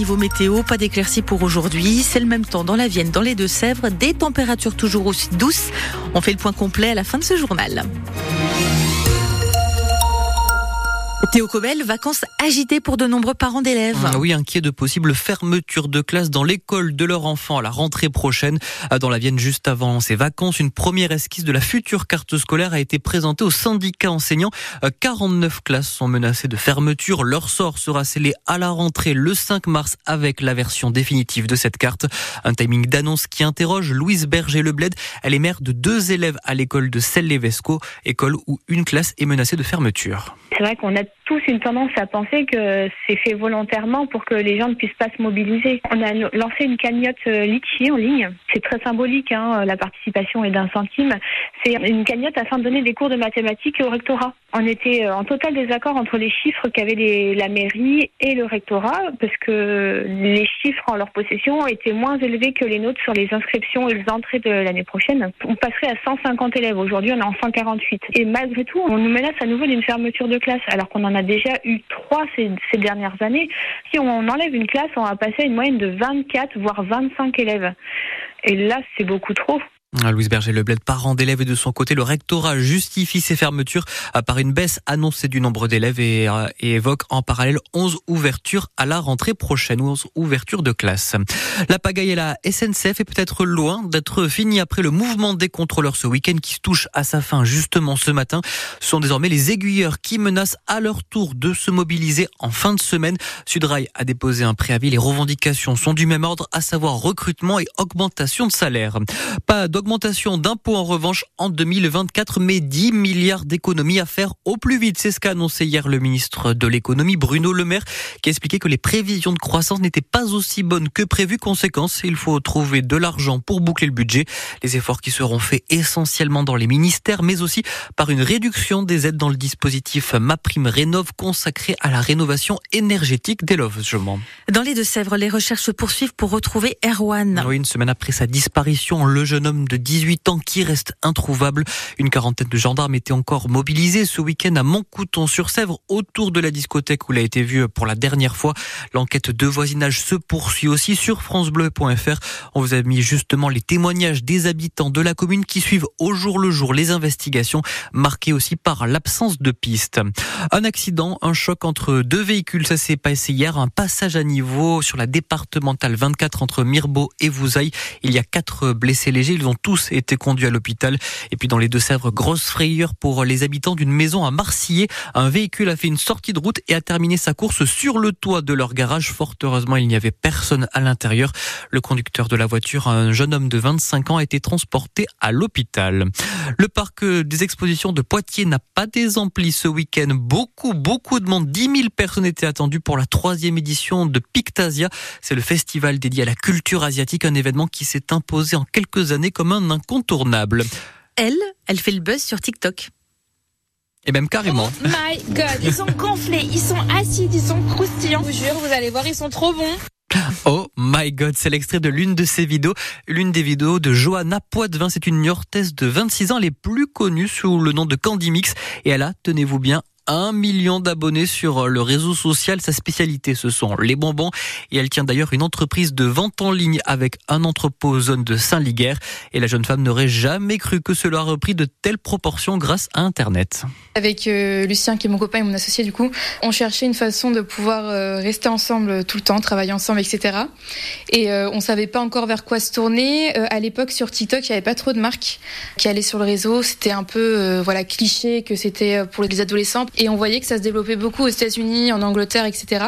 niveau météo, pas d'éclaircies pour aujourd'hui. C'est le même temps dans la Vienne, dans les Deux-Sèvres, des températures toujours aussi douces. On fait le point complet à la fin de ce journal. Théo Cobel, vacances agitées pour de nombreux parents d'élèves. Ah oui, inquiets de possibles fermetures de classe dans l'école de leur enfant à la rentrée prochaine. Ah, dans la Vienne, juste avant ces vacances, une première esquisse de la future carte scolaire a été présentée au syndicat enseignant. 49 euh, classes sont menacées de fermeture. Leur sort sera scellé à la rentrée le 5 mars avec la version définitive de cette carte. Un timing d'annonce qui interroge Louise Berger-Lebled. Elle est mère de deux élèves à l'école de Selle-les-Vesco, école où une classe est menacée de fermeture. C'est vrai qu'on a tous une tendance à penser que c'est fait volontairement pour que les gens ne puissent pas se mobiliser. On a lancé une cagnotte euh, Litchi en ligne. C'est très symbolique, hein, la participation est d'un centime. C'est une cagnotte afin de donner des cours de mathématiques au rectorat. On était euh, en total désaccord entre les chiffres qu'avait la mairie et le rectorat, parce que les chiffres en leur possession étaient moins élevés que les nôtres sur les inscriptions et les entrées de l'année prochaine. On passerait à 150 élèves. Aujourd'hui, on est en 148. Et malgré tout, on nous menace à nouveau d'une fermeture de classe, alors qu'on en a déjà eu trois ces, ces, dernières années. Si on enlève une classe, on va passer à une moyenne de 24, voire 25 élèves. Et là, c'est beaucoup trop. Ah, Louise Berger-Lebled, parent d'élèves et de son côté, le rectorat justifie ces fermetures par une baisse annoncée du nombre d'élèves et, euh, évoque en parallèle 11 ouvertures à la rentrée prochaine, 11 ouvertures de classe. La pagaille et la SNCF est peut-être loin d'être finie après le mouvement des contrôleurs ce week-end qui se touche à sa fin justement ce matin. Ce sont désormais les aiguilleurs qui menacent à leur tour de se mobiliser en fin de semaine. Sudrail a déposé un préavis. Les revendications sont du même ordre, à savoir recrutement et augmentation de salaire. Augmentation d'impôts en revanche en 2024, mais 10 milliards d'économies à faire au plus vite. C'est ce qu'a annoncé hier le ministre de l'économie Bruno Le Maire, qui a expliqué que les prévisions de croissance n'étaient pas aussi bonnes que prévu. Conséquence, il faut trouver de l'argent pour boucler le budget. Les efforts qui seront faits essentiellement dans les ministères, mais aussi par une réduction des aides dans le dispositif MaPrime Rénov consacré à la rénovation énergétique des logements. Dans les Deux-Sèvres, les recherches se poursuivent pour retrouver Erwan. Oui, une semaine après sa disparition, le jeune homme de 18 ans qui reste introuvable. Une quarantaine de gendarmes étaient encore mobilisés ce week-end à Montcouton-sur-Sèvre autour de la discothèque où il a été vu pour la dernière fois. L'enquête de voisinage se poursuit aussi sur francebleu.fr. On vous a mis justement les témoignages des habitants de la commune qui suivent au jour le jour les investigations marquées aussi par l'absence de pistes. Un accident, un choc entre deux véhicules, ça s'est passé hier, un passage à niveau sur la départementale 24 entre Mirbeau et Vouzaille. Il y a quatre blessés légers, ils ont tous été conduits à l'hôpital. Et puis dans les Deux-Sèvres, grosse frayeur pour les habitants d'une maison à Marcillé. Un véhicule a fait une sortie de route et a terminé sa course sur le toit de leur garage. Fort heureusement, il n'y avait personne à l'intérieur. Le conducteur de la voiture, un jeune homme de 25 ans, a été transporté à l'hôpital. Le parc des expositions de Poitiers n'a pas désempli ce week-end. Beaucoup, beaucoup de monde. 10 000 personnes étaient attendues pour la troisième édition de Pictasia. C'est le festival dédié à la culture asiatique, un événement qui s'est imposé en quelques années comme un incontournable. Elle, elle fait le buzz sur TikTok. Et même carrément. Oh my god, ils sont gonflés, ils sont acides, ils sont croustillants. Je vous jure, vous allez voir, ils sont trop bons. Oh my god, c'est l'extrait de l'une de ses vidéos, l'une des vidéos de Johanna Poitvin. C'est une Niortaise de 26 ans, les plus connue sous le nom de Candy Mix. Et elle a, tenez-vous bien, un million d'abonnés sur le réseau social. Sa spécialité, ce sont les bonbons. Et elle tient d'ailleurs une entreprise de vente en ligne avec un entrepôt zone de Saint-Liguerre. Et la jeune femme n'aurait jamais cru que cela a repris de telles proportions grâce à Internet. Avec euh, Lucien, qui est mon copain et mon associé du coup, on cherchait une façon de pouvoir euh, rester ensemble tout le temps, travailler ensemble, etc. Et euh, on savait pas encore vers quoi se tourner. Euh, à l'époque, sur TikTok, il n'y avait pas trop de marques qui allaient sur le réseau. C'était un peu euh, voilà cliché que c'était pour les adolescents. Et on voyait que ça se développait beaucoup aux États-Unis, en Angleterre, etc.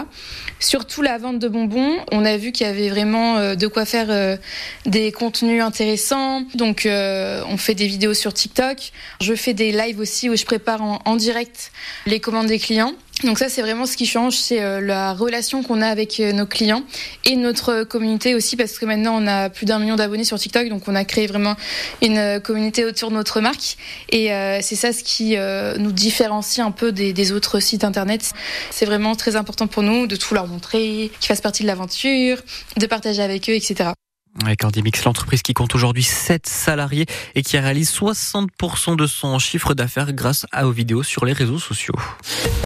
Surtout la vente de bonbons, on a vu qu'il y avait vraiment euh, de quoi faire euh, des contenus intéressants. Donc euh, on fait des vidéos sur TikTok. Je fais des lives aussi où je prépare en, en direct les commandes des clients. Donc ça, c'est vraiment ce qui change, c'est la relation qu'on a avec nos clients et notre communauté aussi, parce que maintenant on a plus d'un million d'abonnés sur TikTok, donc on a créé vraiment une communauté autour de notre marque. Et euh, c'est ça ce qui euh, nous différencie un peu des, autres sites internet. C'est vraiment très important pour nous de tout leur montrer, qu'ils fassent partie de l'aventure, de partager avec eux, etc. Avec Mix, l'entreprise qui compte aujourd'hui 7 salariés et qui réalise 60% de son chiffre d'affaires grâce à aux vidéos sur les réseaux sociaux.